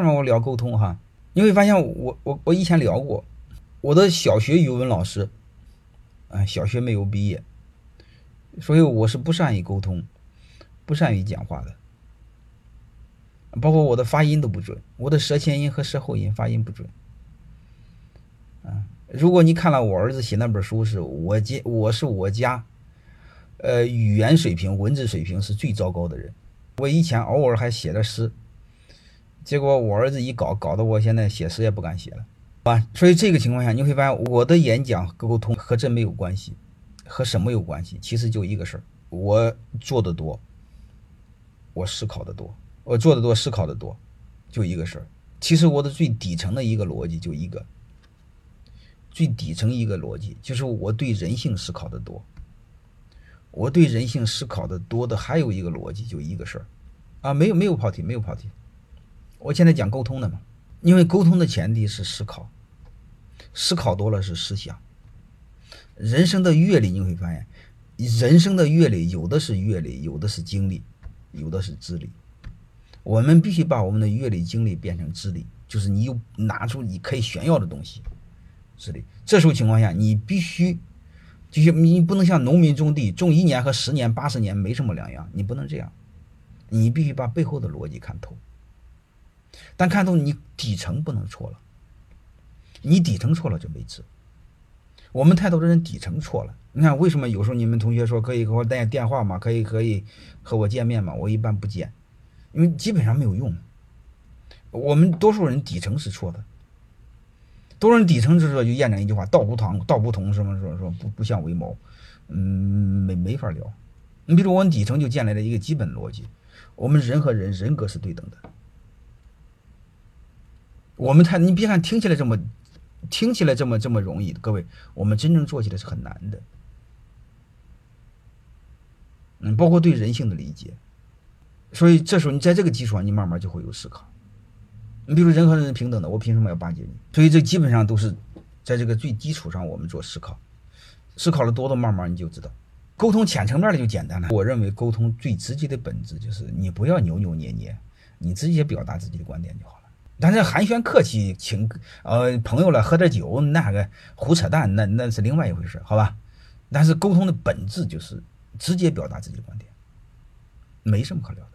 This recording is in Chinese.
为什么我聊沟通哈？你会发现我我我以前聊过，我的小学语文老师，啊，小学没有毕业，所以我是不善于沟通，不善于讲话的。包括我的发音都不准，我的舌前音和舌后音发音不准。啊，如果你看了我儿子写那本书，是我家我是我家，呃，语言水平、文字水平是最糟糕的人。我以前偶尔还写了诗，结果我儿子一搞，搞得我现在写诗也不敢写了。啊，所以这个情况下，你会发现我的演讲沟通和这没有关系，和什么有关系？其实就一个事儿，我做的多，我思考的多。我做的多，思考的多，就一个事儿。其实我的最底层的一个逻辑就一个，最底层一个逻辑就是我对人性思考的多。我对人性思考的多的还有一个逻辑就一个事儿，啊，没有没有跑题，没有跑题。我现在讲沟通的嘛，因为沟通的前提是思考，思考多了是思想。人生的阅历你会发现，人生的阅历有的是阅历，有的是经历，有的是资历。我们必须把我们的阅历经历变成资历，就是你有拿出你可以炫耀的东西，资历。这时候情况下，你必须，就是你不能像农民种地，种一年和十年、八十年没什么两样，你不能这样，你必须把背后的逻辑看透。但看透你底层不能错了，你底层错了就没治。我们太多的人底层错了，你看为什么有时候你们同学说可以给我带电话吗？可以可以和我见面吗？我一般不见。因为基本上没有用，我们多数人底层是错的，多数人底层是说就验证一句话：道不同，道不同什么说说不不相为谋，嗯，没没法聊。你比如我们底层就建立了一个基本逻辑：我们人和人人格是对等的。我们太你别看听起来这么听起来这么这么容易，各位，我们真正做起来是很难的。嗯，包括对人性的理解。所以这时候你在这个基础上，你慢慢就会有思考。你比如人和人是平等的，我凭什么要巴结你？所以这基本上都是在这个最基础上我们做思考。思考的多的，慢慢你就知道。沟通浅层面的就简单了。我认为沟通最直接的本质就是你不要扭扭捏捏，你直接表达自己的观点就好了。但是寒暄客气请呃朋友了喝点酒那个胡扯淡那那是另外一回事，好吧？但是沟通的本质就是直接表达自己的观点，没什么可聊的。